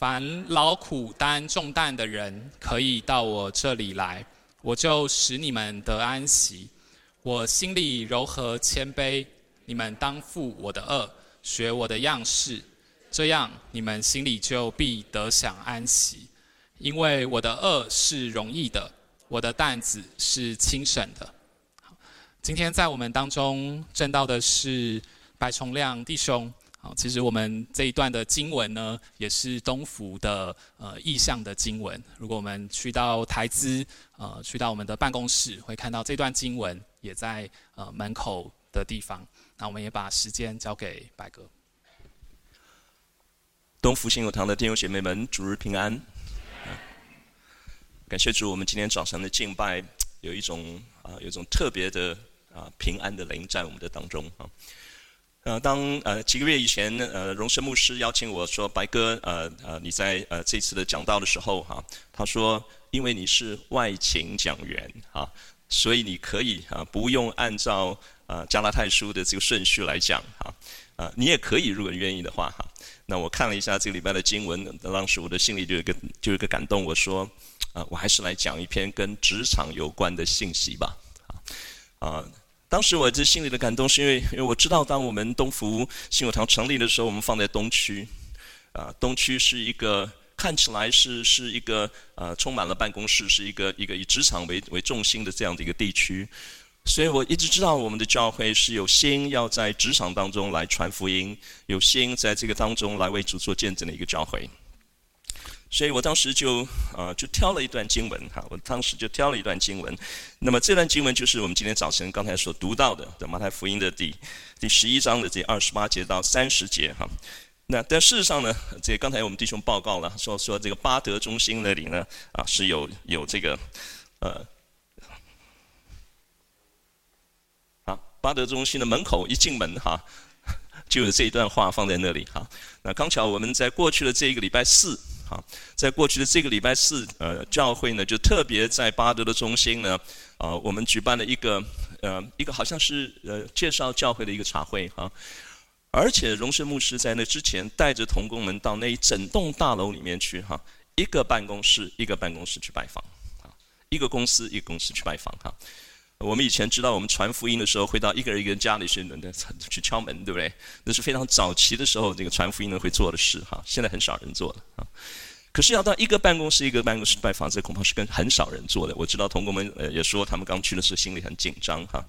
凡劳苦担重担的人，可以到我这里来，我就使你们得安息。我心里柔和谦卑，你们当负我的轭，学我的样式，这样你们心里就必得享安息。因为我的轭是容易的，我的担子是轻省的。今天在我们当中证道的是白崇亮弟兄。好，其实我们这一段的经文呢，也是东福的呃意象的经文。如果我们去到台资，呃，去到我们的办公室，会看到这段经文也在呃门口的地方。那我们也把时间交给白哥。东福信友堂的弟兄姐妹们，主日平安。感谢主，我们今天早上的敬拜有一种啊，有一种特别的啊平安的临在我们的当中啊。呃，当呃几个月以前，呃，荣生牧师邀请我说，白哥，呃呃，你在呃这次的讲道的时候，哈、啊，他说，因为你是外勤讲员，啊，所以你可以啊，不用按照呃加拉太书的这个顺序来讲，哈、啊，啊，你也可以，如果愿意的话，哈、啊，那我看了一下这个礼拜的经文，当时我的心里就有一个就有一个感动，我说，啊，我还是来讲一篇跟职场有关的信息吧，啊，啊。当时我这心里的感动，是因为因为我知道，当我们东福信友堂成立的时候，我们放在东区，啊，东区是一个看起来是是一个呃充满了办公室，是一个一个以职场为为重心的这样的一个地区，所以我一直知道我们的教会是有心要在职场当中来传福音，有心在这个当中来为主做见证的一个教会。所以我当时就啊，就挑了一段经文哈，我当时就挑了一段经文。那么这段经文就是我们今天早晨刚才所读到的，马太福音的第第十一章的这二十八节到三十节哈。那但事实上呢，这刚才我们弟兄报告了，说说这个巴德中心那里呢啊是有有这个呃，啊巴德中心的门口一进门哈，就有这一段话放在那里哈。那刚巧我们在过去的这一个礼拜四。啊，在过去的这个礼拜四，呃，教会呢就特别在巴德的中心呢，呃，我们举办了一个，呃，一个好像是呃介绍教会的一个茶会哈，而且荣生牧师在那之前带着同工们到那一整栋大楼里面去哈，一个办公室一个办公室去拜访，啊，一个公司一个公司去拜访哈。我们以前知道，我们传福音的时候会到一个人一个人家里去，去敲门，对不对？那是非常早期的时候，这个传福音的会做的事哈。现在很少人做了啊。可是要到一个办公室一个办公室拜访，这恐怕是跟很少人做的。我知道同工们呃也说，他们刚去的时候心里很紧张哈。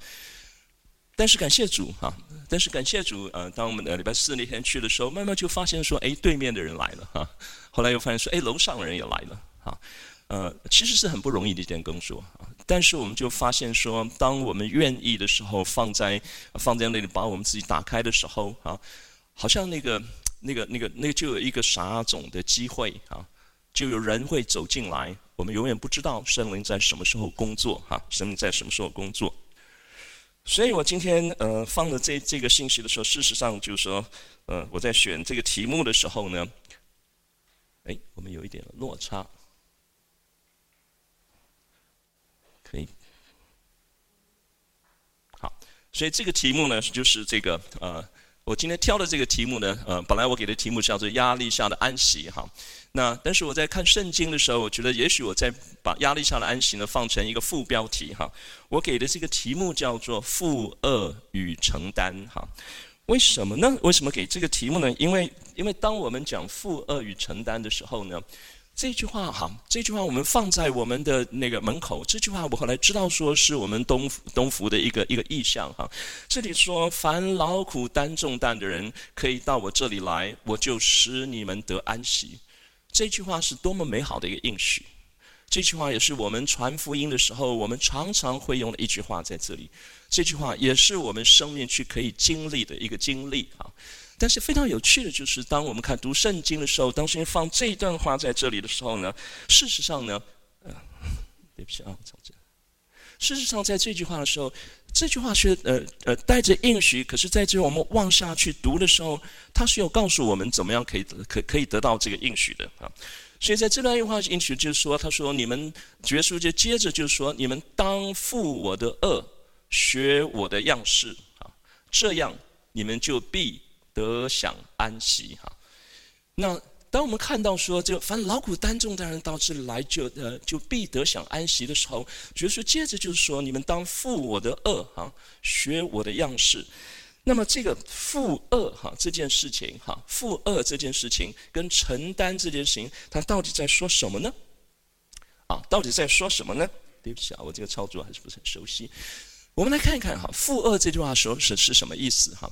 但是感谢主哈，但是感谢主呃，当我们的礼拜四那天去的时候，慢慢就发现说，哎，对面的人来了哈。后来又发现说，哎，楼上的人也来了哈。呃，其实是很不容易的一件工作啊。但是我们就发现说，当我们愿意的时候，放在放在那里，把我们自己打开的时候啊，好像那个那个那个那个就有一个撒种的机会啊，就有人会走进来。我们永远不知道圣灵在什么时候工作哈，圣灵在什么时候工作。所以我今天呃放了这这个信息的时候，事实上就是说，呃，我在选这个题目的时候呢，哎，我们有一点落差。可以，好，所以这个题目呢，就是这个呃，我今天挑的这个题目呢，呃，本来我给的题目叫做“压力下的安息”哈。那但是我在看圣经的时候，我觉得也许我在把“压力下的安息”呢放成一个副标题哈。我给的这个题目叫做“负轭与承担”哈。为什么呢？为什么给这个题目呢？因为因为当我们讲“负轭与承担”的时候呢。这句话哈，这句话我们放在我们的那个门口。这句话我后来知道，说是我们东东福的一个一个意象哈。这里说，凡劳苦担重担的人，可以到我这里来，我就使你们得安息。这句话是多么美好的一个应许！这句话也是我们传福音的时候，我们常常会用的一句话在这里。这句话也是我们生命去可以经历的一个经历啊。但是非常有趣的就是，当我们看读圣经的时候，当先放这一段话在这里的时候呢，事实上呢，呃，对不起啊，从这。事实上，在这句话的时候，这句话是呃呃带着应许，可是在这我们往下去读的时候，它是有告诉我们怎么样可以可可以得到这个应许的啊。所以在这段话应许就是说，他说你们主耶稣就接着就是说，你们当负我的轭，学我的样式啊，这样你们就必。得享安息哈，那当我们看到说，就凡劳苦担重的人到这里来就，呃就必得享安息的时候，主说接着就是说，你们当负我的恶哈，学我的样式。那么这个负恶哈这件事情哈，负恶这件事情跟承担这件事情，它到底在说什么呢？啊，到底在说什么呢？对不起啊，我这个操作还是不是很熟悉。我们来看一看哈，负恶这句话说是是什么意思哈？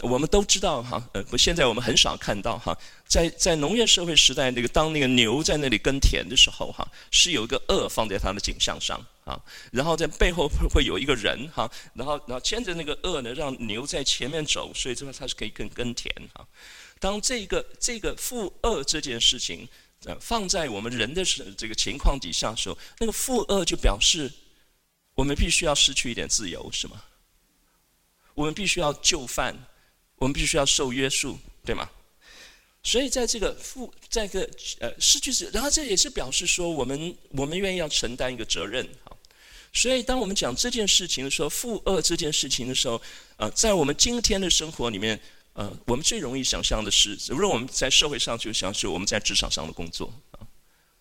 我们都知道哈，呃，不，现在我们很少看到哈，在在农业社会时代，那个当那个牛在那里耕田的时候哈，是有一个轭放在它的颈项上啊，然后在背后会有一个人哈，然后然后牵着那个轭呢，让牛在前面走，所以这个它是可以耕耕田哈。当这个这个负轭这件事情呃放在我们人的这个情况底下的时候，那个负轭就表示我们必须要失去一点自由，是吗？我们必须要就范。我们必须要受约束，对吗？所以在这个负，在个呃失去是，然后这也是表示说，我们我们愿意要承担一个责任哈。所以当我们讲这件事情的时候，负恶这件事情的时候，呃，在我们今天的生活里面，呃，我们最容易想象的是，如果我们在社会上就想是我们在职场上的工作啊，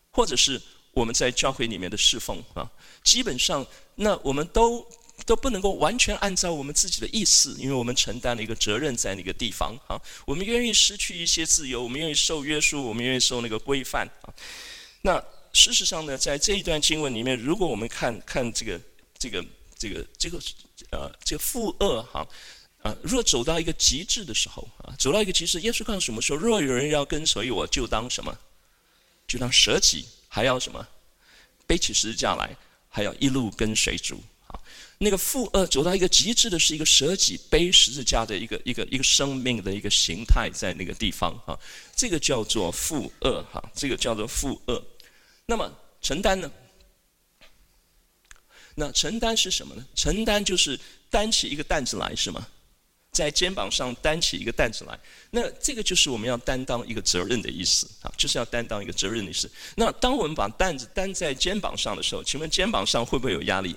或者是我们在教会里面的侍奉啊，基本上那我们都。都不能够完全按照我们自己的意思，因为我们承担了一个责任在那个地方啊。我们愿意失去一些自由，我们愿意受约束，我们愿意受那个规范啊。那事实上呢，在这一段经文里面，如果我们看看这个这个这个这个呃这个负二哈啊，若走到一个极致的时候啊，走到一个极致，耶稣告诉我们说：若有人要跟随我，就当什么？就当舍己，还要什么？背起十字架来，还要一路跟随主。那个负恶走到一个极致的，是一个舍己背十字架的一个一个一个生命的一个形态，在那个地方哈，这个叫做负恶哈，这个叫做负恶。那么承担呢？那承担是什么呢？承担就是担起一个担子来，是吗？在肩膀上担起一个担子来，那这个就是我们要担当一个责任的意思啊，就是要担当一个责任的意思。那当我们把担子担在肩膀上的时候，请问肩膀上会不会有压力？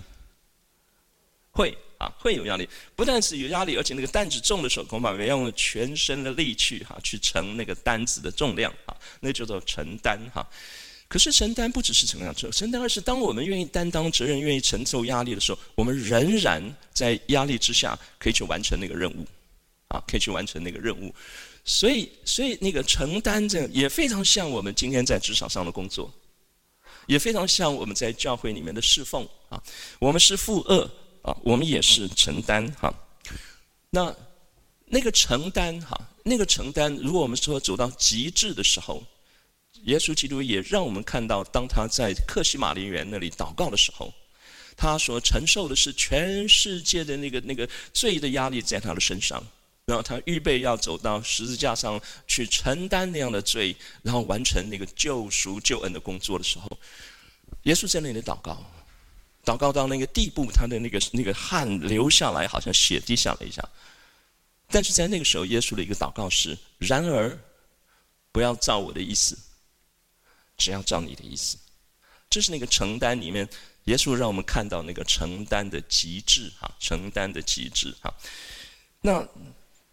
会啊，会有压力。不但是有压力，而且那个担子重的时候，恐怕要用全身的力气哈，去承那个担子的重量啊，那叫做承担哈。可是承担不只是承担，承担而是当我们愿意担当责任、愿意承受压力的时候，我们仍然在压力之下可以去完成那个任务啊，可以去完成那个任务。所以，所以那个承担这也非常像我们今天在职场上的工作，也非常像我们在教会里面的侍奉啊。我们是负二。啊，我们也是承担哈。那那个承担哈，那个承担，如果我们说走到极致的时候，耶稣基督也让我们看到，当他在克西马林园那里祷告的时候，他所承受的是全世界的那个那个罪的压力在他的身上，然后他预备要走到十字架上去承担那样的罪，然后完成那个救赎救恩的工作的时候，耶稣在那里祷告。祷告到那个地步，他的那个那个汗流下来，好像血滴下来一下。但是在那个时候，耶稣的一个祷告是：然而，不要照我的意思，只要照你的意思。这是那个承担里面，耶稣让我们看到那个承担的极致哈，承担的极致哈。那。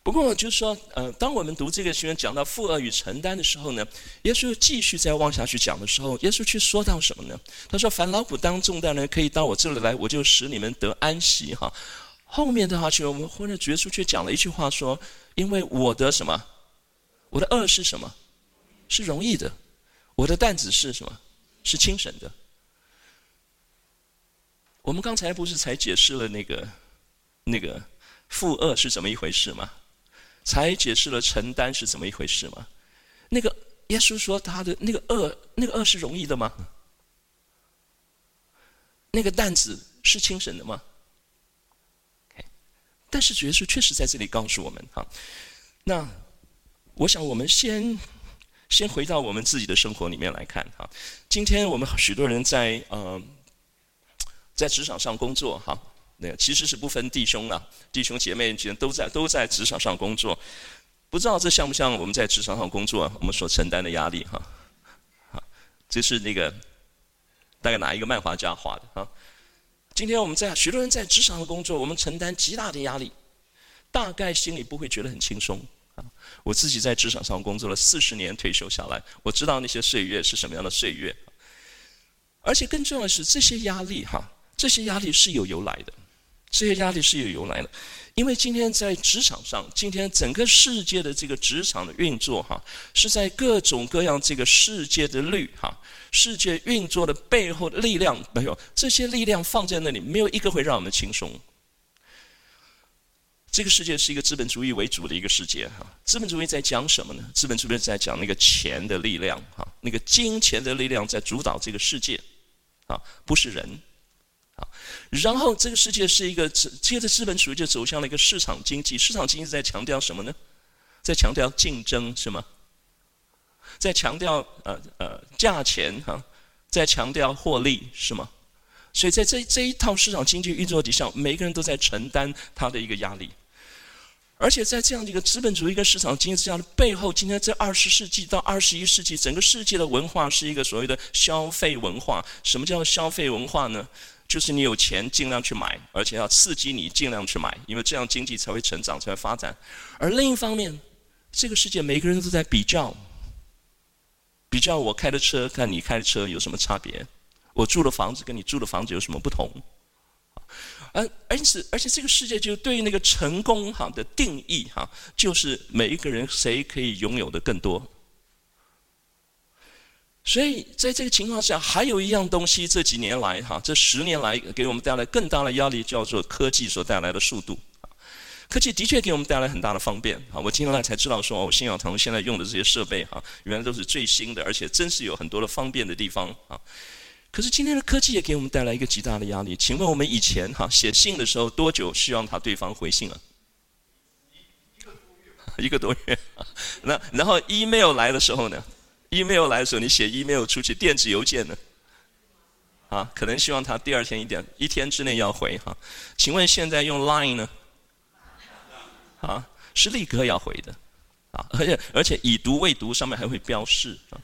不过就是说，呃，当我们读这个经文讲到负恶与承担的时候呢，耶稣继续再往下去讲的时候，耶稣去说到什么呢？他说：“凡劳苦担重担的人，可以到我这里来，我就使你们得安息。”哈，后面的话去，我们或者耶稣却讲了一句话说：“因为我的什么？我的恶是什么？是容易的，我的担子是什么？是轻省的。”我们刚才不是才解释了那个那个负恶是怎么一回事吗？才解释了承担是怎么一回事吗？那个耶稣说他的那个恶，那个恶是容易的吗？那个担子是轻省的吗但是耶稣确实在这里告诉我们哈。那我想我们先先回到我们自己的生活里面来看哈。今天我们许多人在呃在职场上工作哈。那其实是不分弟兄啊，弟兄姐妹之间都在都在职场上工作，不知道这像不像我们在职场上工作我们所承担的压力哈？好，这是那个大概哪一个漫画家画的啊？今天我们在许多人在职场上工作，我们承担极大的压力，大概心里不会觉得很轻松啊，我自己在职场上工作了四十年，退休下来，我知道那些岁月是什么样的岁月。而且更重要的是，这些压力哈，这些压力是有由来的，这些压力是有由来的。因为今天在职场上，今天整个世界的这个职场的运作哈，是在各种各样这个世界的律哈，世界运作的背后的力量没有这些力量放在那里，没有一个会让我们轻松。这个世界是一个资本主义为主的一个世界哈，资本主义在讲什么呢？资本主义在讲那个钱的力量哈，那个金钱的力量在主导这个世界，啊，不是人，然后这个世界是一个接着资本主义就走向了一个市场经济，市场经济在强调什么呢？在强调竞争是吗？在强调呃呃价钱哈，在强调获利是吗？所以在这这一套市场经济运作底下，每个人都在承担他的一个压力。而且在这样的一个资本主义跟市场经济之下的背后，今天这二十世纪到二十一世纪，整个世界的文化是一个所谓的消费文化。什么叫消费文化呢？就是你有钱尽量去买，而且要刺激你尽量去买，因为这样经济才会成长，才会发展。而另一方面，这个世界每个人都在比较，比较我开的车跟你开的车有什么差别？我住的房子跟你住的房子有什么不同？而而且而且这个世界就对于那个成功哈的定义哈，就是每一个人谁可以拥有的更多。所以在这个情况下，还有一样东西，这几年来哈，这十年来给我们带来更大的压力，叫做科技所带来的速度。科技的确给我们带来很大的方便啊！我今天来才知道说，我信仰堂现在用的这些设备哈，原来都是最新的，而且真是有很多的方便的地方啊。可是今天的科技也给我们带来一个极大的压力。请问我们以前哈写信的时候多久希望他对方回信了？一个多月。那然后 email 来的时候呢？email 来的时候，你写 email 出去，电子邮件呢？啊，可能希望他第二天一点一天之内要回哈。请问现在用 line 呢？啊，是立刻要回的。啊，而且而且已读未读上面还会标示啊。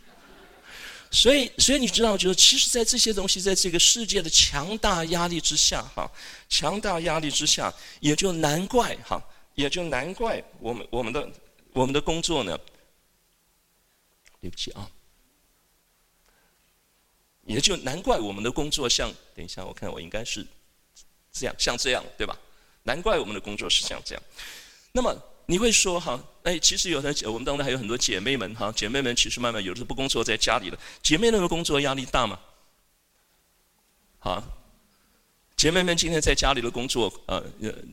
所以，所以你知道，就是其实，在这些东西，在这个世界的强大压力之下，哈，强大压力之下，也就难怪，哈，也就难怪我们我们的我们的工作呢，对不起啊，也就难怪我们的工作像，等一下，我看我应该是这样，像这样，对吧？难怪我们的工作是像这样，那么。你会说哈，哎，其实有的我们当中还有很多姐妹们哈，姐妹们其实慢慢有的是不工作在家里的，姐妹们的工作压力大吗？好，姐妹们今天在家里的工作，呃，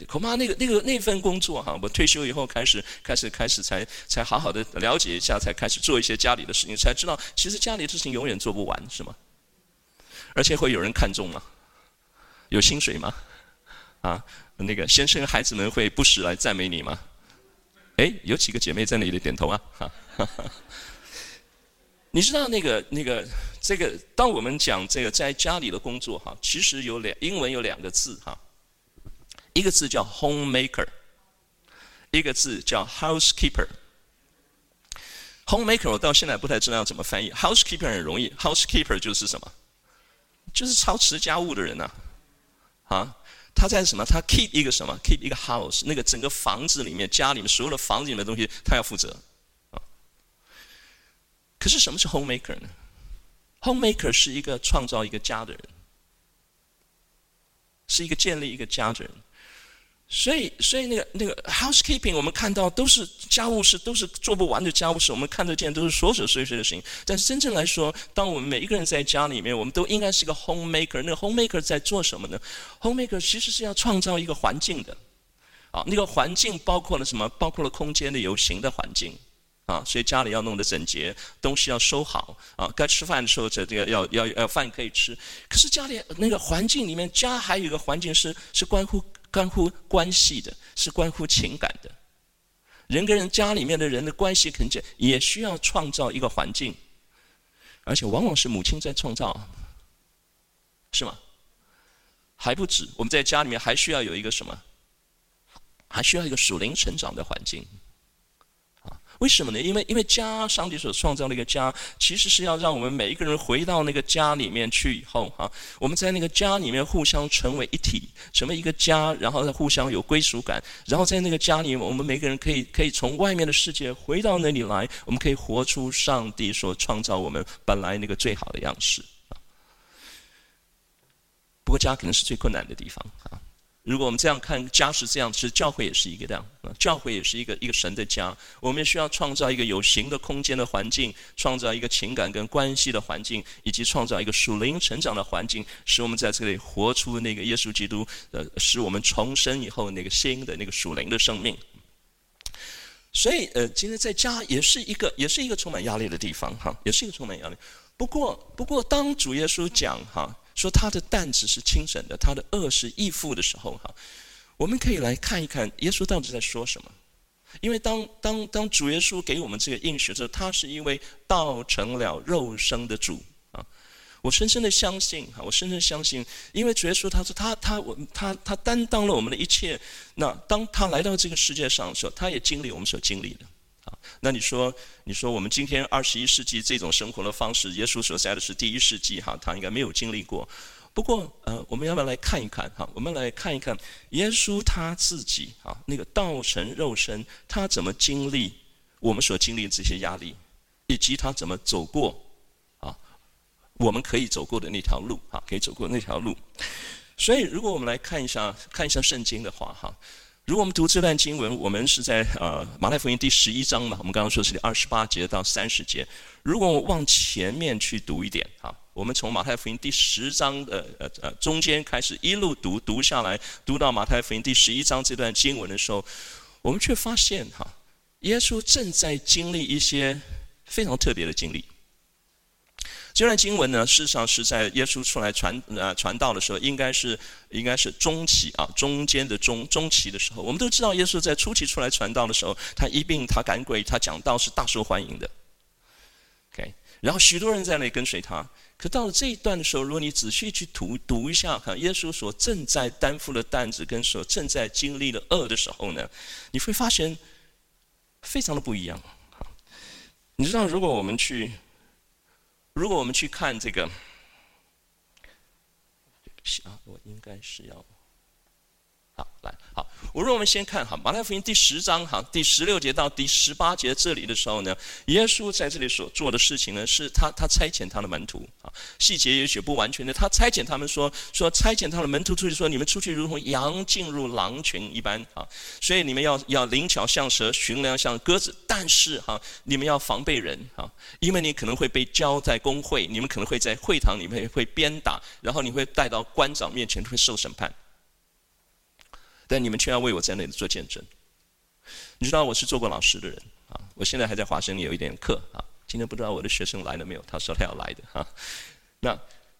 恐怕那个那个那份工作哈，我退休以后开始开始开始才才好好的了解一下，才开始做一些家里的事情，才知道其实家里的事情永远做不完，是吗？而且会有人看重吗？有薪水吗？啊，那个先生孩子们会不时来赞美你吗？哎，有几个姐妹在那里点头啊？哈，哈，哈，你知道那个那个这个，当我们讲这个在家里的工作哈，其实有两英文有两个字哈，一个字叫 homemaker，一个字叫 housekeeper。homemaker 我到现在不太知道要怎么翻译，housekeeper 很容易，housekeeper 就是什么？就是操持家务的人呐，啊。他在什么？他 keep 一个什么？keep 一个 house，那个整个房子里面、家里面所有的房子里面的东西，他要负责。可是什么是 homemaker 呢？homemaker 是一个创造一个家的人，是一个建立一个家的人。所以，所以那个那个 housekeeping，我们看到都是家务事，都是做不完的家务事。我们看得见都是琐琐碎碎的事情。但是真正来说，当我们每一个人在家里面，我们都应该是一个 homemaker。那个 homemaker 在做什么呢？homemaker 其实是要创造一个环境的。啊，那个环境包括了什么？包括了空间的有形的环境。啊，所以家里要弄得整洁，东西要收好。啊，该吃饭的时候这这个要要要饭可以吃。可是家里那个环境里面，家还有一个环境是是关乎。关乎关系的，是关乎情感的。人跟人家里面的人的关系，肯定也需要创造一个环境，而且往往是母亲在创造，是吗？还不止，我们在家里面还需要有一个什么？还需要一个属灵成长的环境。为什么呢？因为因为家，上帝所创造的一个家，其实是要让我们每一个人回到那个家里面去以后，哈，我们在那个家里面互相成为一体，成为一个家，然后互相有归属感，然后在那个家里，我们每个人可以可以从外面的世界回到那里来，我们可以活出上帝所创造我们本来那个最好的样式。不过家可能是最困难的地方啊。如果我们这样看，家是这样，其实教会也是一个这样。教会也是一个一个神的家。我们需要创造一个有形的空间的环境，创造一个情感跟关系的环境，以及创造一个属灵成长的环境，使我们在这里活出那个耶稣基督，呃，使我们重生以后那个新的那个属灵的生命。所以，呃，今天在家也是一个，也是一个充满压力的地方，哈，也是一个充满压力。不过，不过，当主耶稣讲，哈。说他的担子是轻省的，他的轭是易负的时候，哈，我们可以来看一看耶稣到底在说什么。因为当当当主耶稣给我们这个应许的时候，他是因为道成了肉身的主啊，我深深的相信哈，我深深相信，因为主耶稣他说他他我他他担当了我们的一切，那当他来到这个世界上的时候，他也经历我们所经历的。啊那你说，你说我们今天二十一世纪这种生活的方式，耶稣所在的是第一世纪哈，他应该没有经历过。不过，呃，我们要不要来看一看哈？我们来看一看耶稣他自己啊，那个道成肉身，他怎么经历我们所经历的这些压力，以及他怎么走过啊，我们可以走过的那条路啊，可以走过那条路。所以，如果我们来看一下看一下圣经的话哈。如果我们读这段经文，我们是在呃马太福音第十一章嘛，我们刚刚说是第二十八节到三十节。如果我往前面去读一点啊，我们从马太福音第十章的呃呃中间开始一路读读下来，读到马太福音第十一章这段经文的时候，我们却发现哈，耶稣正在经历一些非常特别的经历。这段经文呢，事实上是在耶稣出来传呃传道的时候，应该是应该是中期啊，中间的中中期的时候。我们都知道，耶稣在初期出来传道的时候，他医病，他赶鬼，他讲道是大受欢迎的。OK，然后许多人在那里跟随他。可到了这一段的时候，如果你仔细去读读一下，看耶稣所正在担负的担子跟所正在经历的恶的时候呢，你会发现非常的不一样。你知道，如果我们去。如果我们去看这个，对不起啊，我应该是要。好，来，好，我让我们先看哈，马太福音第十章哈，第十六节到第十八节这里的时候呢，耶稣在这里所做的事情呢，是他他差遣他的门徒啊，细节也许不完全的，他差遣他们说说差遣他的门徒出去说，你们出去如同羊进入狼群一般啊，所以你们要要灵巧像蛇，驯良像鸽子，但是哈，你们要防备人啊，因为你可能会被交在公会，你们可能会在会堂里面会鞭打，然后你会带到官长面前会受审判。但你们却要为我在那里做见证。你知道我是做过老师的人啊，我现在还在华生里有一点课啊。今天不知道我的学生来了没有？他说他要来的哈。那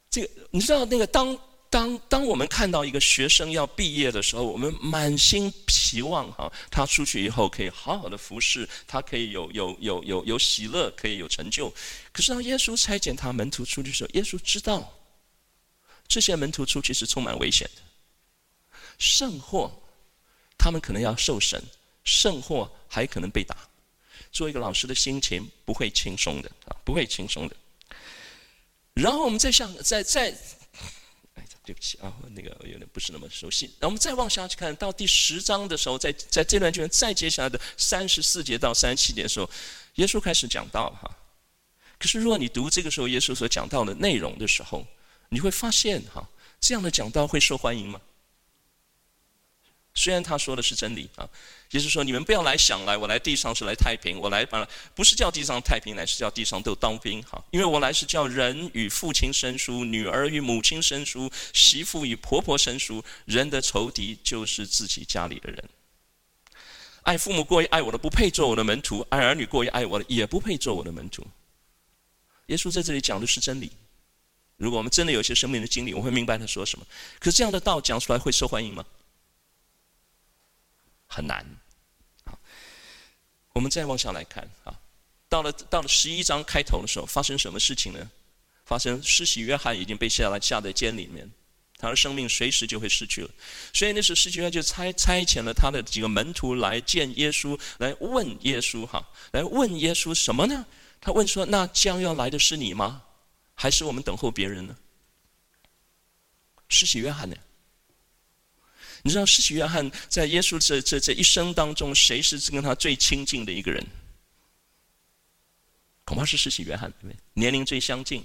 这个你知道那个当当当我们看到一个学生要毕业的时候，我们满心期望哈，他出去以后可以好好的服侍，他可以有有有有有喜乐，可以有成就。可是当耶稣差遣他门徒出去的时候，耶稣知道这些门徒出去是充满危险的。甚或，他们可能要受审，甚或还可能被打。做一个老师的心情不会轻松的啊，不会轻松的。然后我们再向再再，哎，对不起啊，那个有点不是那么熟悉。然后我们再往下去看到第十章的时候，在在这段经文再接下来的三十四节到三十七节的时候，耶稣开始讲道哈。可是如果你读这个时候耶稣所讲到的内容的时候，你会发现哈，这样的讲道会受欢迎吗？虽然他说的是真理啊，也就是说，你们不要来想来，我来地上是来太平，我来把不是叫地上太平，乃是叫地上都当兵哈。因为我来是叫人与父亲生疏，女儿与母亲生疏，媳妇与婆婆生疏。人的仇敌就是自己家里的人。爱父母过于爱我的，不配做我的门徒；爱儿女过于爱我的，也不配做我的门徒。耶稣在这里讲的是真理。如果我们真的有些生命的经历，我会明白他说什么。可是这样的道讲出来会受欢迎吗？很难，好，我们再往下来看啊，到了到了十一章开头的时候，发生什么事情呢？发生施洗约翰已经被下来下在监里面，他的生命随时就会失去了。所以那时候，使徒约翰就差差遣了他的几个门徒来见耶稣，来问耶稣哈，来问耶稣什么呢？他问说：“那将要来的是你吗？还是我们等候别人呢？”施洗约翰呢？你知道施洗约翰在耶稣这这这一生当中，谁是跟他最亲近的一个人？恐怕是施洗约翰，对不对？年龄最相近，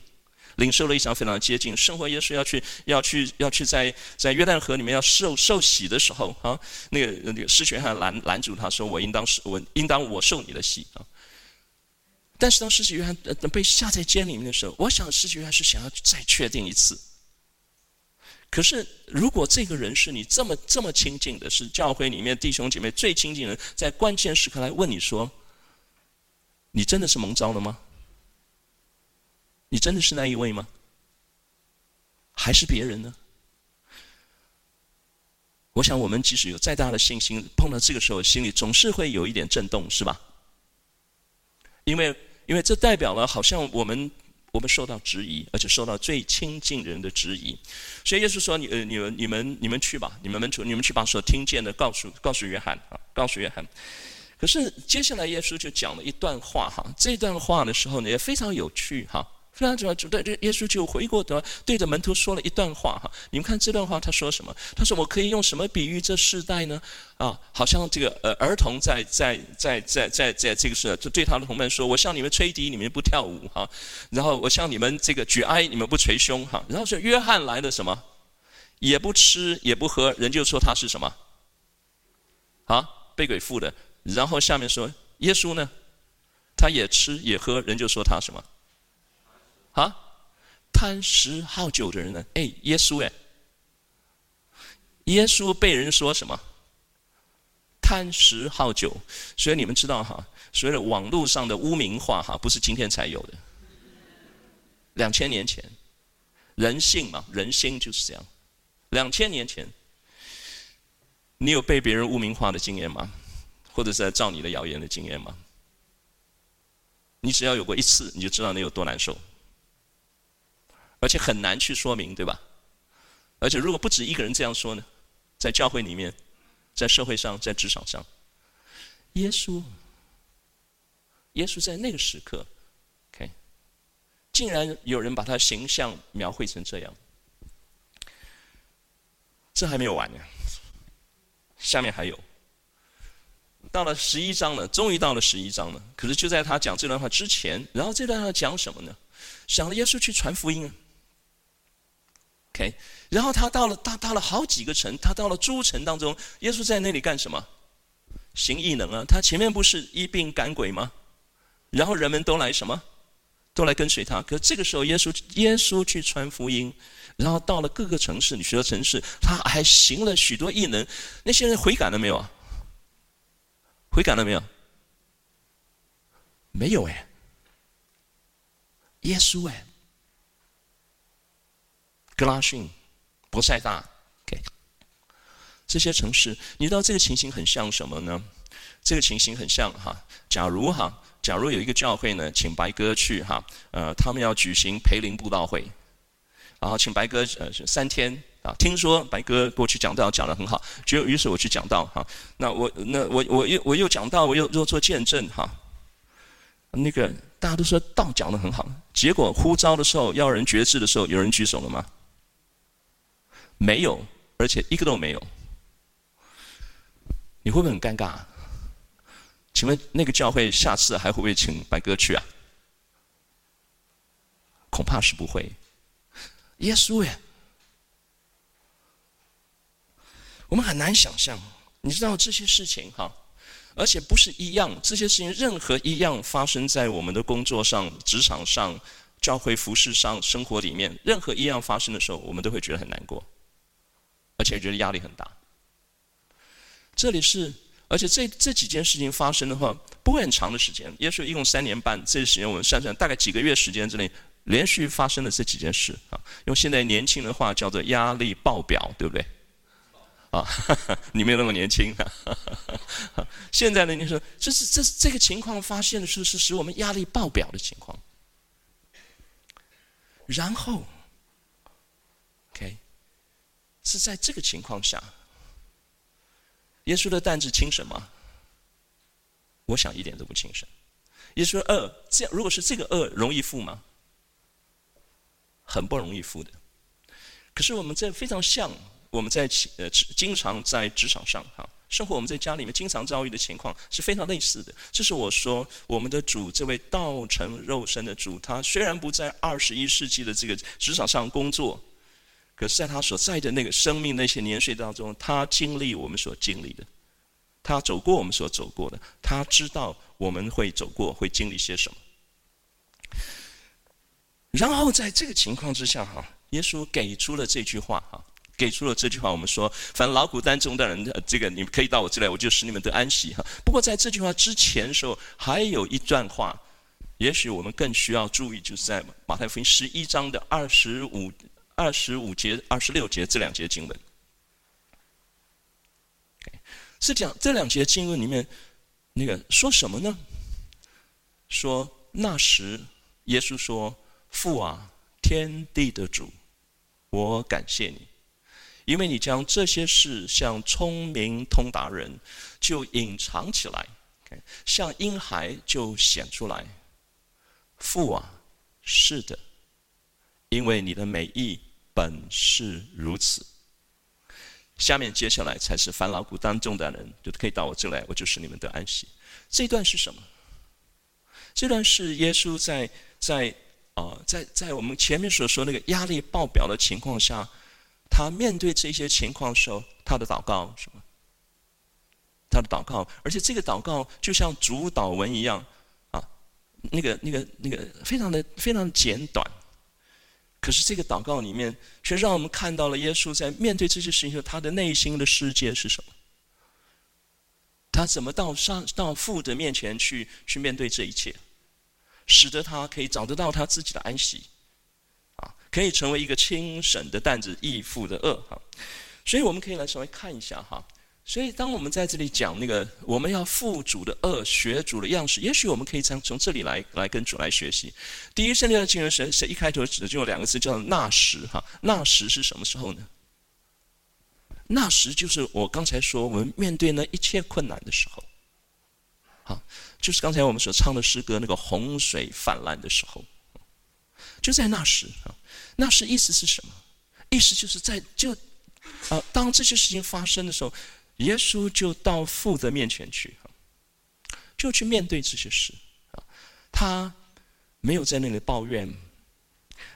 领受了一场非常接近。生活耶稣要去要去要去在在约旦河里面要受受洗的时候啊，那个那个施洗约翰拦拦住他说：“我应当是我应当我受你的洗啊。”但是当施洗约翰被下在监里面的时候，我想施洗约翰是想要再确定一次。可是，如果这个人是你这么这么亲近的，是教会里面弟兄姐妹最亲近的人，在关键时刻来问你说：“你真的是蒙召了吗？你真的是那一位吗？还是别人呢？”我想，我们即使有再大的信心，碰到这个时候，心里总是会有一点震动，是吧？因为，因为这代表了好像我们。我们受到质疑，而且受到最亲近人的质疑，所以耶稣说：“你呃，你们、你们、你们去吧，你们门徒，你们去把所听见的告诉告诉约翰啊，告诉约翰。”可是接下来耶稣就讲了一段话哈，这段话的时候呢也非常有趣哈。非常主要，对对，耶稣就回过头对着门徒说了一段话哈。你们看这段话，他说什么？他说：“我可以用什么比喻这世代呢？啊，好像这个呃儿童在在在在在在这个时候，就对他的同伴说：‘我向你们吹笛，你们不跳舞哈。’然后我向你们这个举哀，你们不捶胸哈。然后说约翰来了什么？也不吃也不喝，人就说他是什么？啊，被鬼附的。然后下面说耶稣呢，他也吃也喝，人就说他什么？”啊，贪食好酒的人呢？哎，耶稣哎，耶稣被人说什么？贪食好酒，所以你们知道哈，所谓的网络上的污名化哈，不是今天才有的，两千年前，人性嘛，人心就是这样。两千年前，你有被别人污名化的经验吗？或者是在造你的谣言的经验吗？你只要有过一次，你就知道你有多难受。而且很难去说明，对吧？而且如果不止一个人这样说呢，在教会里面，在社会上，在职场上，耶稣，耶稣在那个时刻，OK，竟然有人把他形象描绘成这样，这还没有完呢，下面还有，到了十一章了，终于到了十一章了。可是就在他讲这段话之前，然后这段话讲什么呢？想着耶稣去传福音啊。OK，然后他到了，他到了好几个城，他到了诸城当中，耶稣在那里干什么？行异能啊！他前面不是医病赶鬼吗？然后人们都来什么？都来跟随他。可这个时候，耶稣耶稣去传福音，然后到了各个城市，许多城市，他还行了许多异能。那些人悔改了没有啊？悔改了没有？没有哎。耶稣哎。格拉逊、博塞大，OK，这些城市，你知道这个情形很像什么呢？这个情形很像哈，假如哈，假如有一个教会呢，请白哥去哈，呃，他们要举行培灵布道会，然后请白哥呃三天啊，听说白哥过去讲道讲得很好，就于是我去讲道哈，那我那我我又我又讲道，我又又做见证哈，那个大家都说道讲得很好，结果呼召的时候要人决志的时候，有人举手了吗？没有，而且一个都没有。你会不会很尴尬？请问那个教会下次还会不会请白哥去啊？恐怕是不会。耶稣耶，我们很难想象。你知道这些事情哈，而且不是一样，这些事情任何一样发生在我们的工作上、职场上、教会服事上、生活里面，任何一样发生的时候，我们都会觉得很难过。而且觉得压力很大。这里是，而且这这几件事情发生的话，不会很长的时间。耶稣一共三年半，这个时间我们算算，大概几个月时间之内，连续发生了这几件事啊。用现在年轻的话叫做压力爆表，对不对？啊，你没有那么年轻啊。现在呢，你说这是这这个情况发现的是是使我们压力爆表的情况。然后。是在这个情况下，耶稣的担子轻省吗？我想一点都不轻省。耶稣的轭，这样如果是这个轭容易负吗？很不容易负的。可是我们这非常像我们在呃经常在职场上哈。生活我们在家里面经常遭遇的情况是非常类似的。这是我说我们的主，这位道成肉身的主，他虽然不在二十一世纪的这个职场上工作，可是在他所在的那个生命那些年岁当中，他经历我们所经历的，他走过我们所走过的，他知道我们会走过会经历些什么。然后在这个情况之下哈，耶稣给出了这句话哈。给出了这句话，我们说：“凡劳苦担重的人，这个你们可以到我这来，我就使你们得安息。”哈。不过在这句话之前的时候，还有一段话，也许我们更需要注意，就是在马太福音十一章的二十五、二十五节、二十六节这两节经文。是讲这两节经文里面，那个说什么呢？说那时耶稣说：“父啊，天地的主，我感谢你。”因为你将这些事向聪明通达人就隐藏起来，向婴孩就显出来。父啊，是的，因为你的美意本是如此。下面接下来才是烦劳苦当中的人，就可以到我这来，我就是你们的安息。这段是什么？这段是耶稣在在啊、在在我们前面所说那个压力爆表的情况下。他面对这些情况的时候，他的祷告什么？他的祷告，而且这个祷告就像主祷文一样啊，那个、那个、那个，非常的、非常简短。可是这个祷告里面，却让我们看到了耶稣在面对这些事情时，他的内心的世界是什么？他怎么到上到父的面前去去面对这一切，使得他可以找得到他自己的安息。啊可以成为一个轻省的担子，易负的轭哈，所以我们可以来稍微看一下哈。所以当我们在这里讲那个我们要负主的恶，学主的样式，也许我们可以从从这里来来跟主来学习。第一圣经的经文是是一开头指的就有两个字叫那时哈，那时是什么时候呢？那时就是我刚才说我们面对那一切困难的时候，好，就是刚才我们所唱的诗歌那个洪水泛滥的时候，就在那时啊。那时意思是什么？意思就是在就啊，当这些事情发生的时候，耶稣就到父的面前去，就去面对这些事啊。他没有在那里抱怨，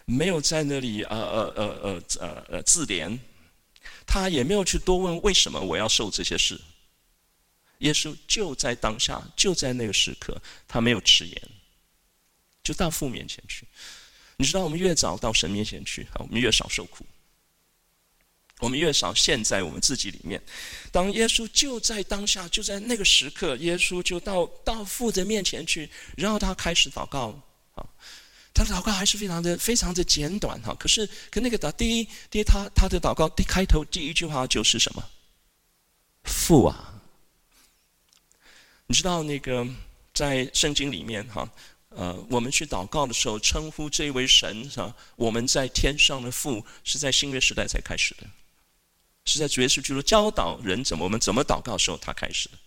没有在那里呃呃呃呃呃呃自怜，他也没有去多问为什么我要受这些事。耶稣就在当下，就在那个时刻，他没有迟延，就到父面前去。你知道，我们越早到神面前去，我们越少受苦。我们越少陷在我们自己里面。当耶稣就在当下，就在那个时刻，耶稣就到到父的面前去，然后他开始祷告。啊，他的祷告还是非常的非常的简短哈。可是，可那个的第一，第一，他他的祷告第开头第一句话就是什么？父啊！你知道那个在圣经里面哈。呃，我们去祷告的时候，称呼这位神哈，我们在天上的父，是在新约时代才开始的，是在主耶稣基督教导人怎么我们怎么祷告的时候，他开始的。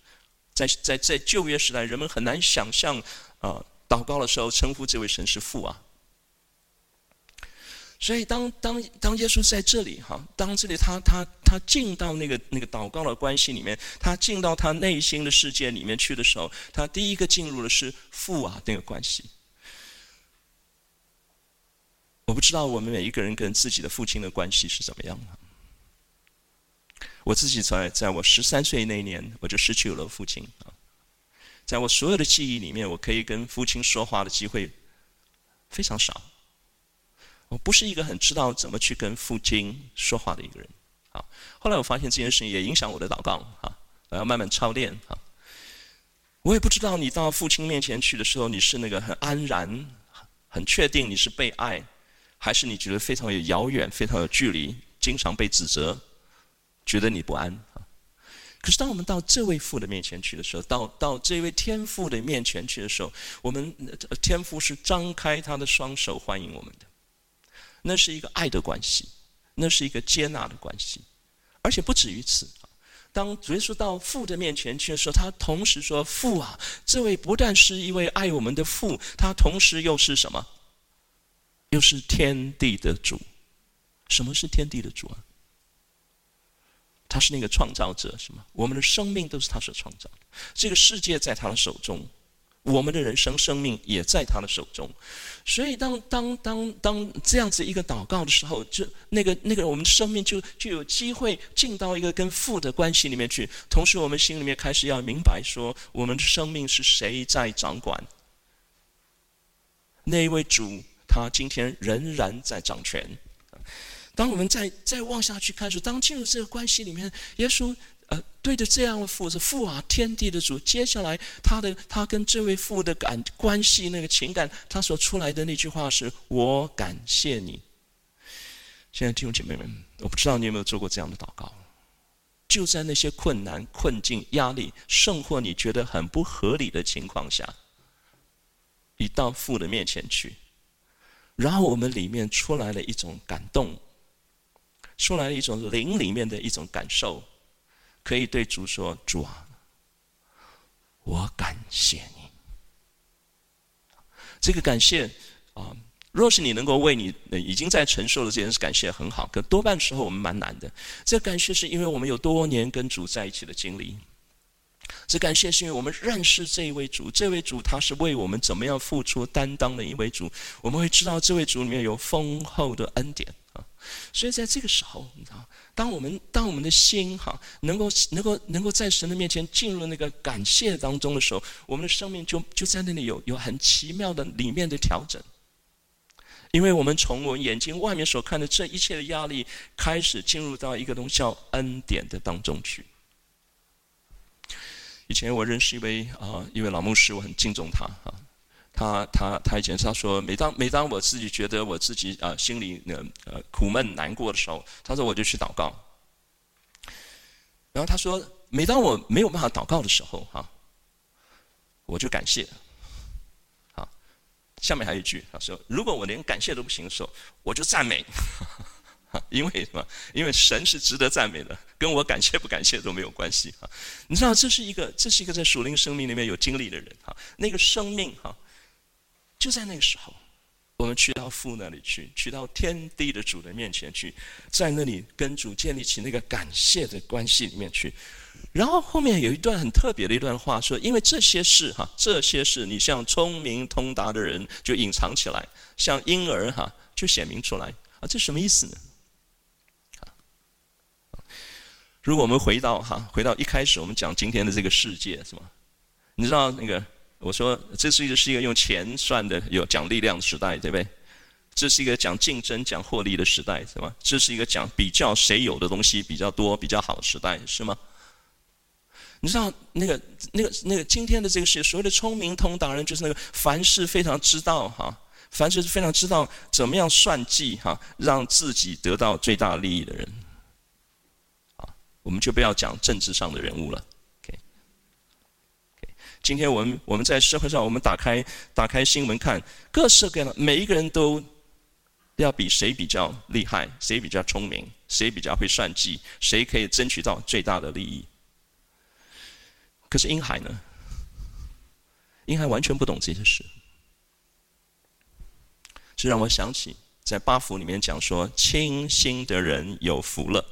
在在在旧约时代，人们很难想象啊，祷告的时候称呼这位神是父啊。所以当当当耶稣在这里哈，当这里他他他进到那个那个祷告的关系里面，他进到他内心的世界里面去的时候，他第一个进入的是父啊那个关系。我不知道我们每一个人跟自己的父亲的关系是怎么样的。我自己在在我十三岁那年，我就失去了父亲啊。在我所有的记忆里面，我可以跟父亲说话的机会非常少。我不是一个很知道怎么去跟父亲说话的一个人，啊，后来我发现这件事情也影响我的祷告，啊，我要慢慢操练，啊，我也不知道你到父亲面前去的时候，你是那个很安然、很确定你是被爱，还是你觉得非常有遥远、非常有距离，经常被指责，觉得你不安，啊，可是当我们到这位父的面前去的时候，到到这位天父的面前去的时候，我们天父是张开他的双手欢迎我们的。那是一个爱的关系，那是一个接纳的关系，而且不止于此。当主耶稣到父的面前去的时候，他同时说：“父啊，这位不但是一位爱我们的父，他同时又是什么？又是天地的主。什么是天地的主啊？他是那个创造者，是吗？我们的生命都是他所创造的，这个世界在他的手中。”我们的人生生命也在他的手中，所以当当当当这样子一个祷告的时候，就那个那个我们的生命就就有机会进到一个跟父的关系里面去。同时，我们心里面开始要明白说，我们的生命是谁在掌管？那一位主，他今天仍然在掌权。当我们再再往下去看，说当进入这个关系里面，耶稣。呃，对着这样的父是父啊，天地的主。接下来，他的他跟这位父的感关系那个情感，他所出来的那句话是：“我感谢你。”现在弟兄姐妹们，我不知道你有没有做过这样的祷告？就在那些困难、困境、压力，甚或你觉得很不合理的情况下，你到父的面前去，然后我们里面出来了一种感动，出来了一种灵里面的一种感受。可以对主说：“主啊，我感谢你。”这个感谢啊，若是你能够为你已经在承受的这件事感谢，很好。可多半时候我们蛮难的。这感谢是因为我们有多年跟主在一起的经历。这感谢是因为我们认识这一位主，这位主他是为我们怎么样付出担当的一位主。我们会知道这位主里面有丰厚的恩典。所以在这个时候，你知道。当我们当我们的心哈能够能够能够在神的面前进入那个感谢当中的时候，我们的生命就就在那里有有很奇妙的里面的调整，因为我们从我们眼睛外面所看的这一切的压力，开始进入到一个东西叫恩典的当中去。以前我认识一位啊一位老牧师，我很敬重他啊。他他他以前他说，每当每当我自己觉得我自己啊、心里呢呃苦闷难过的时候，他说我就去祷告。然后他说，每当我没有办法祷告的时候哈、我就感谢。好，下面还有一句，他说，如果我连感谢都不行的时候，我就赞美。因为什么？因为神是值得赞美的，跟我感谢不感谢都没有关系哈。你知道，这是一个这是一个在属灵生命里面有经历的人哈，那个生命哈。就在那个时候，我们去到父那里去，去到天地的主的面前去，在那里跟主建立起那个感谢的关系里面去。然后后面有一段很特别的一段话，说：因为这些事哈，这些事你像聪明通达的人就隐藏起来，像婴儿哈就显明出来啊，这什么意思呢？如果我们回到哈，回到一开始我们讲今天的这个世界是吗？你知道那个？我说，这是一个是一个用钱算的，有讲力量的时代，对不对？这是一个讲竞争、讲获利的时代，是吗？这是一个讲比较谁有的东西比较多、比较好的时代，是吗？你知道那个、那个、那个今天的这个世界，所谓的聪明通达人，就是那个凡事非常知道哈，凡事非常知道怎么样算计哈，让自己得到最大利益的人。啊，我们就不要讲政治上的人物了。今天我们我们在社会上，我们打开打开新闻看，各式各样的，每一个人都要比谁比较厉害，谁比较聪明，谁比较会算计，谁可以争取到最大的利益。可是婴孩呢？婴孩完全不懂这些事，这让我想起在八福里面讲说，清心的人有福了。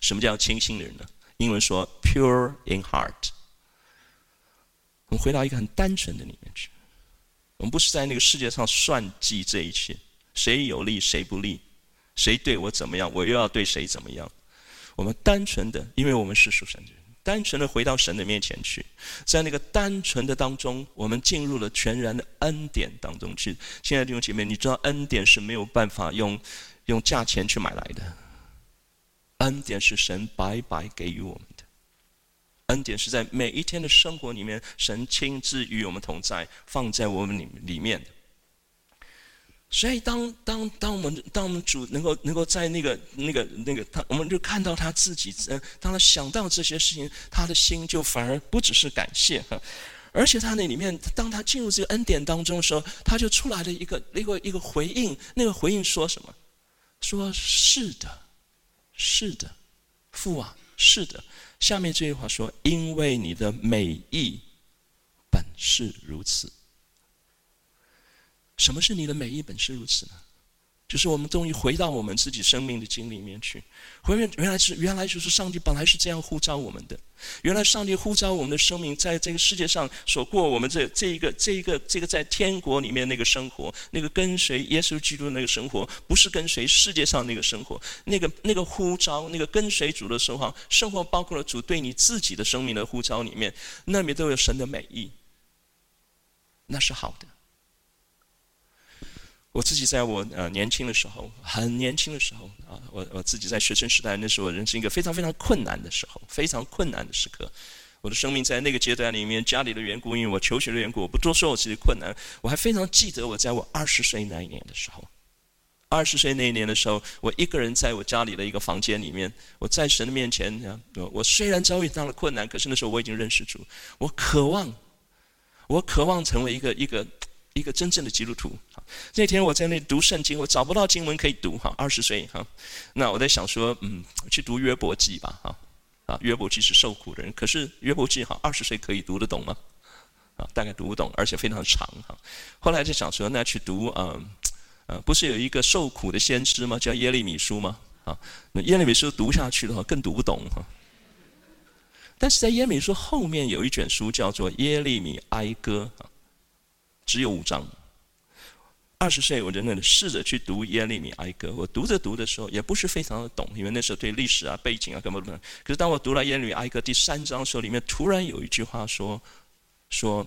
什么叫清心的人呢？英文说 pure in heart。我们回到一个很单纯的里面去，我们不是在那个世界上算计这一切，谁有利谁不利，谁对我怎么样，我又要对谁怎么样。我们单纯的，因为我们是属神的人，单纯的回到神的面前去，在那个单纯的当中，我们进入了全然的恩典当中去。亲爱的弟兄姐妹，你知道恩典是没有办法用用价钱去买来的，恩典是神白白给予我们。恩典是在每一天的生活里面，神亲自与我们同在，放在我们里里面的。所以当，当当我们当我们主能够能够在那个那个那个他，我们就看到他自己，嗯，当他想到这些事情，他的心就反而不只是感谢，而且他那里面，当他进入这个恩典当中的时候，他就出来了一个一个一个回应，那个回应说什么？说是的，是的。父啊，是的。下面这句话说：“因为你的美意本是如此。”什么是你的美意本是如此呢？就是我们终于回到我们自己生命的经里面去，回原原来是原来就是上帝本来是这样呼召我们的，原来上帝呼召我们的生命在这个世界上所过我们这这一个这一个这个在天国里面那个生活，那个跟随耶稣基督的那个生活，不是跟随世界上那个生活，那个那个呼召，那个跟随主的生活，生活包括了主对你自己的生命的呼召里面，那里都有神的美意，那是好的。我自己在我呃年轻的时候，很年轻的时候啊，我我自己在学生时代，那是我人生一个非常非常困难的时候，非常困难的时刻。我的生命在那个阶段里面，家里的缘故，因为我求学的缘故，我不多说我自己的困难。我还非常记得我在我二十岁那一年的时候，二十岁那一年的时候，我一个人在我家里的一个房间里面，我在神的面前，我虽然遭遇到了困难，可是那时候我已经认识主，我渴望，我渴望成为一个一个。一个真正的基督徒。那天我在那读圣经，我找不到经文可以读。哈，二十岁哈，那我在想说，嗯，去读约伯记吧。哈，啊，约伯记是受苦的人，可是约伯记哈，二十岁可以读得懂吗？啊，大概读不懂，而且非常长。哈，后来就想说，那去读，嗯，呃，不是有一个受苦的先知吗？叫耶利米书吗？啊，那耶利米书读下去的话，更读不懂。哈，但是在耶利米书后面有一卷书叫做耶利米哀歌。只有五章。二十岁，我真的试着去读耶利米哀歌。我读着读的时候，也不是非常的懂，因为那时候对历史啊、背景啊根本不懂。可是当我读了耶利米哀歌第三章的时候，里面突然有一句话说：“说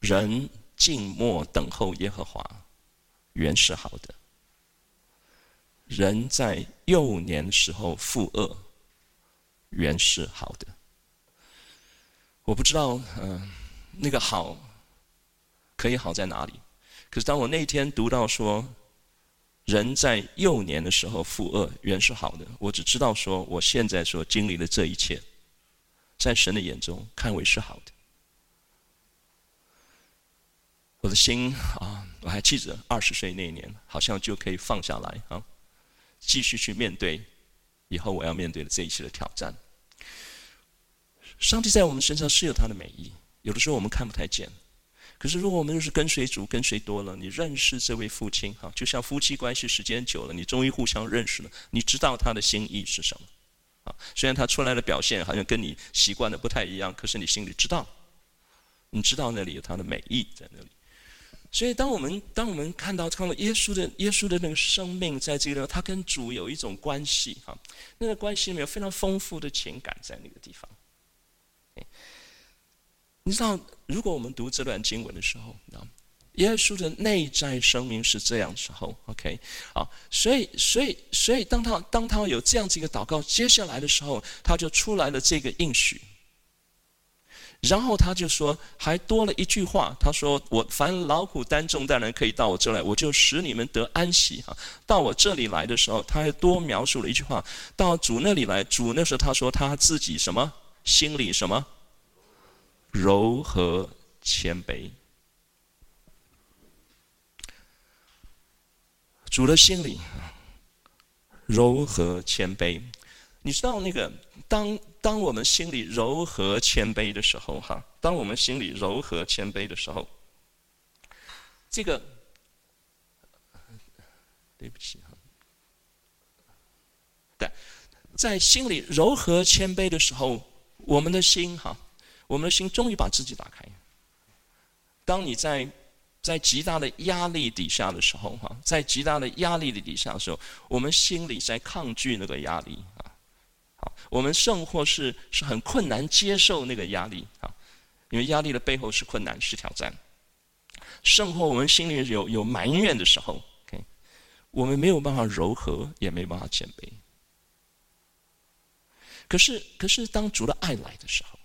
人静默等候耶和华，原是好的；人在幼年时候负恶，原是好的。”我不知道，嗯、那个好。可以好在哪里？可是当我那天读到说，人在幼年的时候负恶原是好的，我只知道说，我现在所经历的这一切，在神的眼中看为是好的。我的心啊，我还记得二十岁那一年，好像就可以放下来啊，继续去面对以后我要面对的这一切的挑战。上帝在我们身上是有他的美意，有的时候我们看不太见。可是，如果我们就是跟随主，跟随多了，你认识这位父亲哈，就像夫妻关系时间久了，你终于互相认识了，你知道他的心意是什么啊？虽然他出来的表现好像跟你习惯的不太一样，可是你心里知道，你知道那里有他的美意在那里。所以，当我们当我们看到看到耶稣的耶稣的那个生命在这个地方，他跟主有一种关系哈，那个关系里面有非常丰富的情感在那个地方。你知道，如果我们读这段经文的时候，耶稣的内在生命是这样时候，OK，啊，所以，所以，所以，当他当他有这样子一个祷告，接下来的时候，他就出来了这个应许，然后他就说，还多了一句话，他说：“我凡劳苦担重担的人可以到我这来，我就使你们得安息。”哈，到我这里来的时候，他还多描述了一句话：到主那里来，主那时候他说他自己什么心里什么。柔和谦卑，主的心里柔和谦卑。你知道那个当当我们心里柔和谦卑的时候，哈，当我们心里柔和谦卑的时候，这个对不起哈，对，在心里柔和谦卑的时候，我们的心哈。我们的心终于把自己打开。当你在在极大的压力底下的时候，哈，在极大的压力的底下的时候，我们心里在抗拒那个压力啊，好，我们甚或是是很困难接受那个压力啊，因为压力的背后是困难是挑战。甚或我们心里有有埋怨的时候我们没有办法柔和，也没办法谦卑。可是可是当主的爱来的时候。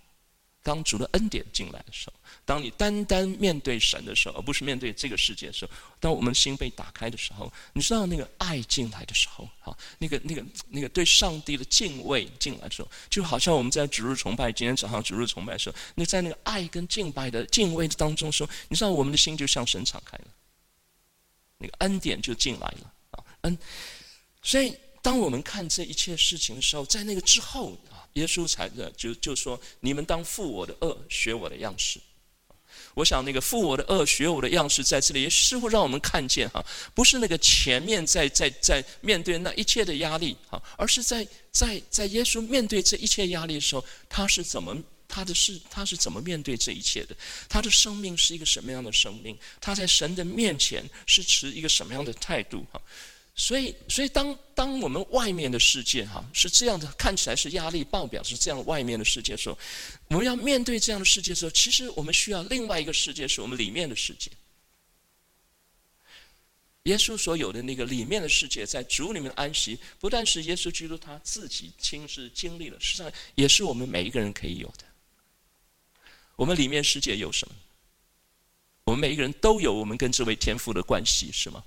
当主的恩典进来的时候，当你单单面对神的时候，而不是面对这个世界的时候，当我们心被打开的时候，你知道那个爱进来的时候，好，那个那个那个对上帝的敬畏进来的时候，就好像我们在主日崇拜，今天早上主日崇拜的时候，你在那个爱跟敬拜的敬畏当中时候，你知道我们的心就向神敞开了，那个恩典就进来了啊，恩，所以当我们看这一切事情的时候，在那个之后，耶稣才就就说：“你们当负我的轭，学我的样式。”我想那个负我的轭，学我的样式，在这里也似乎让我们看见哈，不是那个前面在在在面对那一切的压力哈，而是在在在耶稣面对这一切压力的时候，他是怎么他的是他是怎么面对这一切的？他的生命是一个什么样的生命？他在神的面前是持一个什么样的态度哈？所以，所以当当我们外面的世界哈是这样的，看起来是压力爆表，是这样外面的世界的时候，我们要面对这样的世界的时候，其实我们需要另外一个世界，是我们里面的世界。耶稣所有的那个里面的世界，在主里面的安息，不但是耶稣基督他自己亲自经历了，实际上也是我们每一个人可以有的。我们里面世界有什么？我们每一个人都有我们跟这位天父的关系，是吗？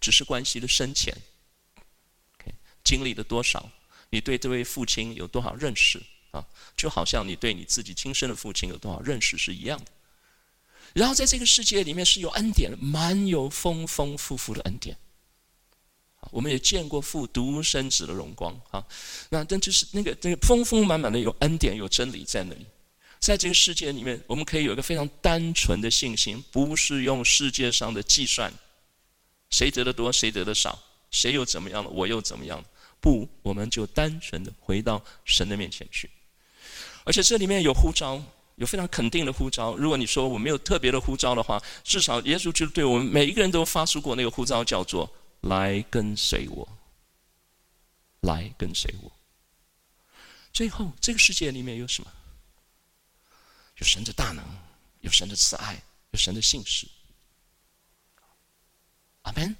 只是关系的深浅经历了多少？你对这位父亲有多少认识啊？就好像你对你自己亲生的父亲有多少认识是一样的。然后在这个世界里面是有恩典，满有丰丰富富的恩典。我们也见过父独生子的荣光啊，那但就是那个那个丰丰满满的有恩典有真理在那里。在这个世界里面，我们可以有一个非常单纯的信心，不是用世界上的计算。谁得的多，谁得的少？谁又怎么样了？我又怎么样了？不，我们就单纯的回到神的面前去。而且这里面有呼召，有非常肯定的呼召。如果你说我没有特别的呼召的话，至少耶稣就对我们每一个人都发出过那个呼召，叫做“来跟随我，来跟随我”。最后，这个世界里面有什么？有神的大能，有神的慈爱，有神的信实。阿门。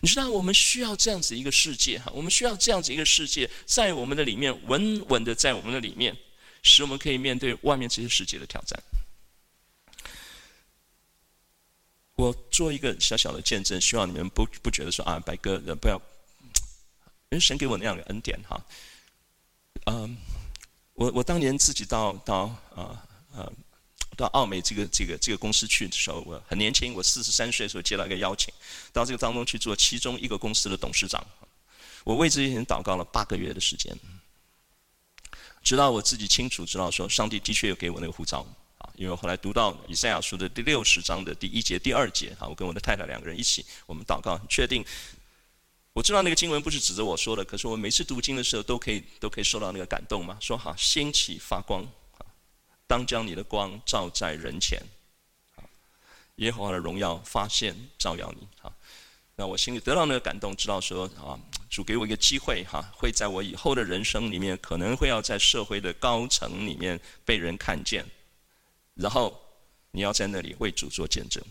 你知道我们需要这样子一个世界哈，我们需要这样子一个世界，在我们的里面稳稳的在我们的里面，使我们可以面对外面这些世界的挑战。我做一个小小的见证，希望你们不不觉得说啊，白哥不要，人神给我那样的恩典哈。嗯，我我当年自己到到啊啊。到奥美这个这个这个公司去的时候，我很年轻，我四十三岁的时候接到一个邀请，到这个当中去做其中一个公司的董事长。我为这些人祷告了八个月的时间，直到我自己清楚知道说，上帝的确有给我那个护照啊，因为我后来读到以赛亚书的第六十章的第一节、第二节啊，我跟我的太太两个人一起，我们祷告，确定我知道那个经文不是指着我说的，可是我每次读经的时候都可以都可以受到那个感动嘛，说好兴起发光。当将你的光照在人前，耶和华的荣耀发现照耀你。哈，那我心里得到那个感动，知道说啊，主给我一个机会哈，会在我以后的人生里面，可能会要在社会的高层里面被人看见，然后你要在那里为主做见证。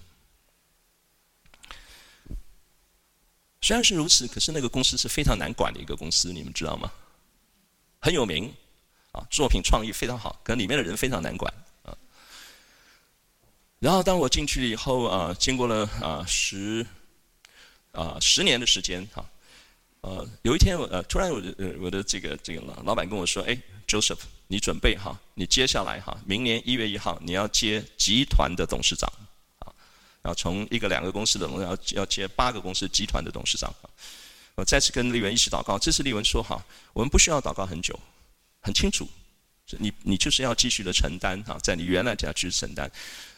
虽然是如此，可是那个公司是非常难管的一个公司，你们知道吗？很有名。啊，作品创意非常好，可里面的人非常难管啊。然后当我进去了以后啊，经过了啊十啊十年的时间哈，呃，有一天我呃突然我的我的这个这个老老板跟我说，哎，Joseph，你准备哈，你接下来哈，明年一月一号你要接集团的董事长啊，然后从一个两个公司的要要接八个公司集团的董事长。我再次跟丽文一起祷告，这次丽文说哈，我们不需要祷告很久。很清楚，你你就是要继续的承担哈，在你原来家继续承担，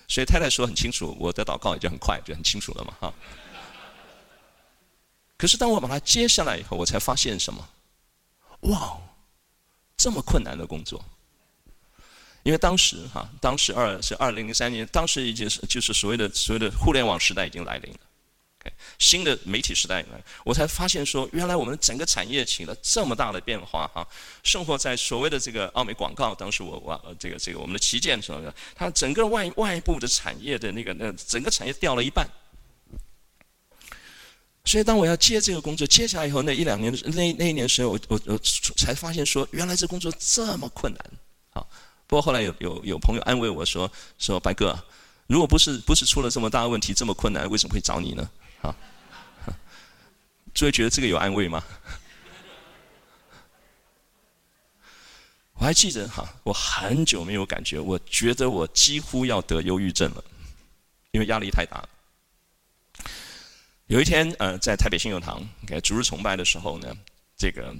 所以太太说很清楚，我的祷告也就很快就很清楚了嘛哈。可是当我把它接下来以后，我才发现什么？哇，这么困难的工作！因为当时哈，当时二是二零零三年，当时已经是就是所谓的所谓的互联网时代已经来临了。新的媒体时代，我才发现说，原来我们整个产业起了这么大的变化哈。生活在所谓的这个奥美广告，当时我我这个这个我们的旗舰什么的，它整个外外部的产业的那个那整个产业掉了一半。所以当我要接这个工作，接下来以后那一两年那那一年时候，我我我才发现说，原来这工作这么困难。啊，不过后来有有有朋友安慰我说说白哥，如果不是不是出了这么大的问题，这么困难，为什么会找你呢？啊，诸位觉得这个有安慰吗？我还记得哈，我很久没有感觉，我觉得我几乎要得忧郁症了，因为压力太大。有一天，呃，在台北信友堂给主日崇拜的时候呢，这个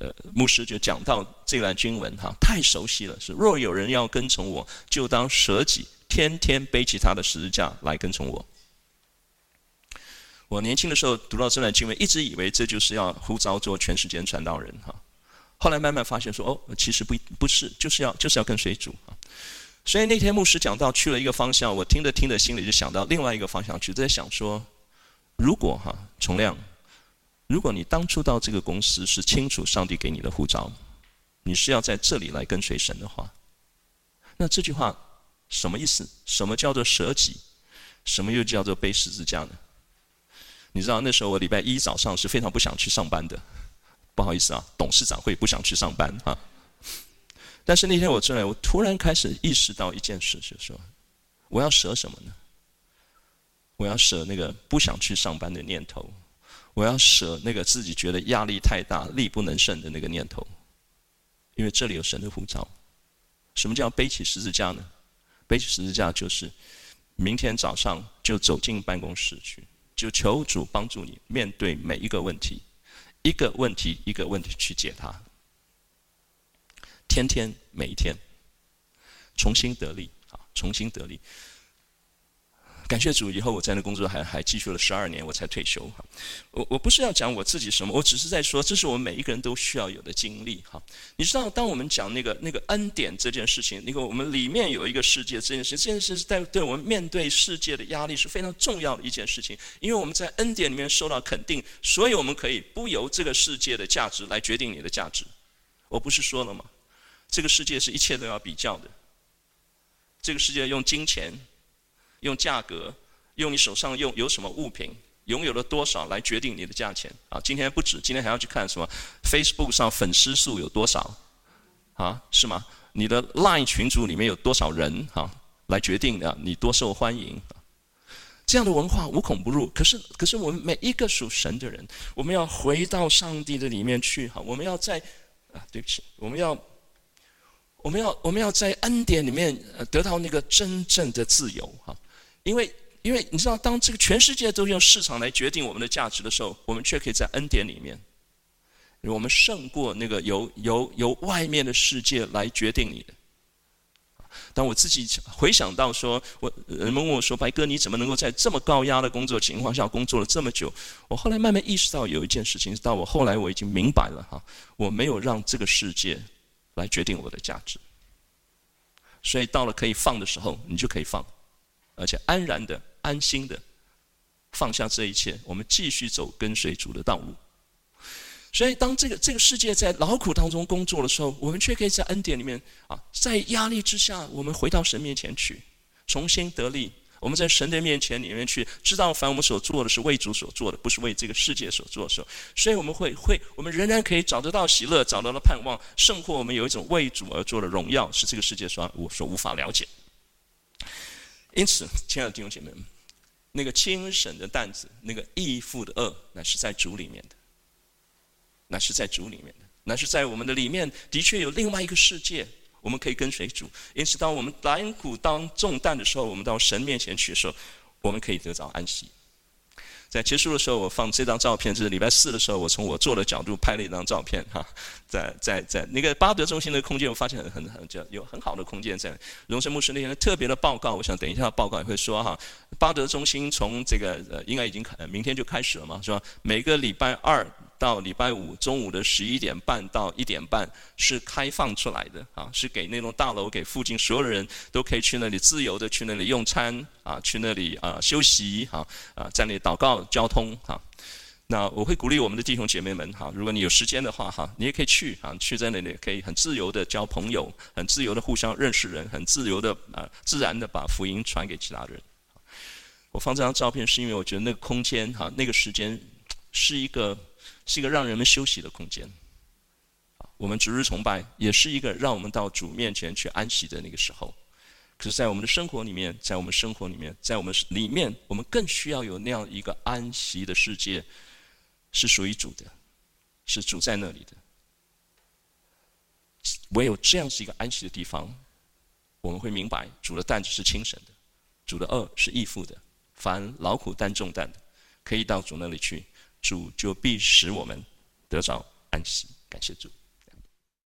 呃牧师就讲到这段经文哈，太熟悉了，是若有人要跟从我，就当舍己，天天背起他的十字架来跟从我。我年轻的时候读到这段经文，一直以为这就是要呼召做全世界传道人哈，后来慢慢发现说，哦，其实不不是，就是要就是要跟随主啊。所以那天牧师讲到去了一个方向，我听着听着心里就想到另外一个方向去，在想说。如果哈，崇亮，如果你当初到这个公司是清楚上帝给你的呼召，你是要在这里来跟随神的话，那这句话什么意思？什么叫做舍己？什么又叫做背十字架呢？你知道那时候我礼拜一早上是非常不想去上班的，不好意思啊，董事长会不想去上班哈。但是那天我出来，我突然开始意识到一件事，就是说我要舍什么呢？我要舍那个不想去上班的念头，我要舍那个自己觉得压力太大、力不能胜的那个念头，因为这里有神的呼召。什么叫背起十字架呢？背起十字架就是明天早上就走进办公室去，就求主帮助你面对每一个问题，一个问题一个问题去解它，天天每一天重新得力啊，重新得力。感谢主，以后我在那工作还还继续了十二年，我才退休哈。我我不是要讲我自己什么，我只是在说，这是我们每一个人都需要有的经历哈。你知道，当我们讲那个那个恩典这件事情，那个我们里面有一个世界这件事，这件事是在对我们面对世界的压力是非常重要的一件事情，因为我们在恩典里面受到肯定，所以我们可以不由这个世界的价值来决定你的价值。我不是说了吗？这个世界是一切都要比较的，这个世界用金钱。用价格，用你手上用有什么物品，拥有了多少来决定你的价钱啊？今天不止，今天还要去看什么？Facebook 上粉丝数有多少？啊，是吗？你的 Line 群组里面有多少人？哈、来决定的你多受欢迎。这样的文化无孔不入。可是，可是我们每一个属神的人，我们要回到上帝的里面去。哈，我们要在啊，对不起，我们要。我们要我们要在恩典里面得到那个真正的自由哈，因为因为你知道，当这个全世界都用市场来决定我们的价值的时候，我们却可以在恩典里面，我们胜过那个由由由外面的世界来决定你的。当我自己回想到说，我人们问我说：“白哥，你怎么能够在这么高压的工作情况下工作了这么久？”我后来慢慢意识到有一件事情，到我后来我已经明白了哈，我没有让这个世界。来决定我的价值，所以到了可以放的时候，你就可以放，而且安然的、安心的放下这一切，我们继续走跟随主的道路。所以，当这个这个世界在劳苦当中工作的时候，我们却可以在恩典里面啊，在压力之下，我们回到神面前去，重新得力。我们在神的面前里面去知道，凡我们所做的是为主所做的，不是为这个世界所做的，所以我们会会，我们仍然可以找得到喜乐，找得到盼望，胜过我们有一种为主而做的荣耀，是这个世界所我所无法了解。因此，亲爱的弟兄姐妹们，那个轻省的担子，那个义父的恶，那是在主里面的，那是在主里面的，那是在我们的里面，的确有另外一个世界。我们可以跟随主，因此当我们担苦当重担的时候，我们到神面前去的时候，我们可以得到安息。在结束的时候，我放这张照片，就是礼拜四的时候，我从我坐的角度拍了一张照片，哈，在在在那个巴德中心的空间，我发现很很很有很好的空间在。荣生牧师那天特别的报告，我想等一下报告也会说哈，巴德中心从这个呃应该已经开，明天就开始了嘛，是吧？每个礼拜二。到礼拜五中午的十一点半到一点半是开放出来的啊，是给那栋大楼给附近所有的人都可以去那里自由的去那里用餐啊，去那里啊休息哈啊，在那里祷告交通哈。那我会鼓励我们的弟兄姐妹们哈，如果你有时间的话哈，你也可以去啊，去在那里可以很自由的交朋友，很自由的互相认识人，很自由的啊自然的把福音传给其他人。我放这张照片是因为我觉得那个空间哈，那个时间是一个。是一个让人们休息的空间，我们逐日崇拜也是一个让我们到主面前去安息的那个时候。可是，在我们的生活里面，在我们生活里面，在我们里面，我们更需要有那样一个安息的世界，是属于主的，是主在那里的。唯有这样是一个安息的地方，我们会明白主的担子是轻省的，主的恶是义父的。凡劳苦担重担的，可以到主那里去，主就必使我们得着安息。感谢主。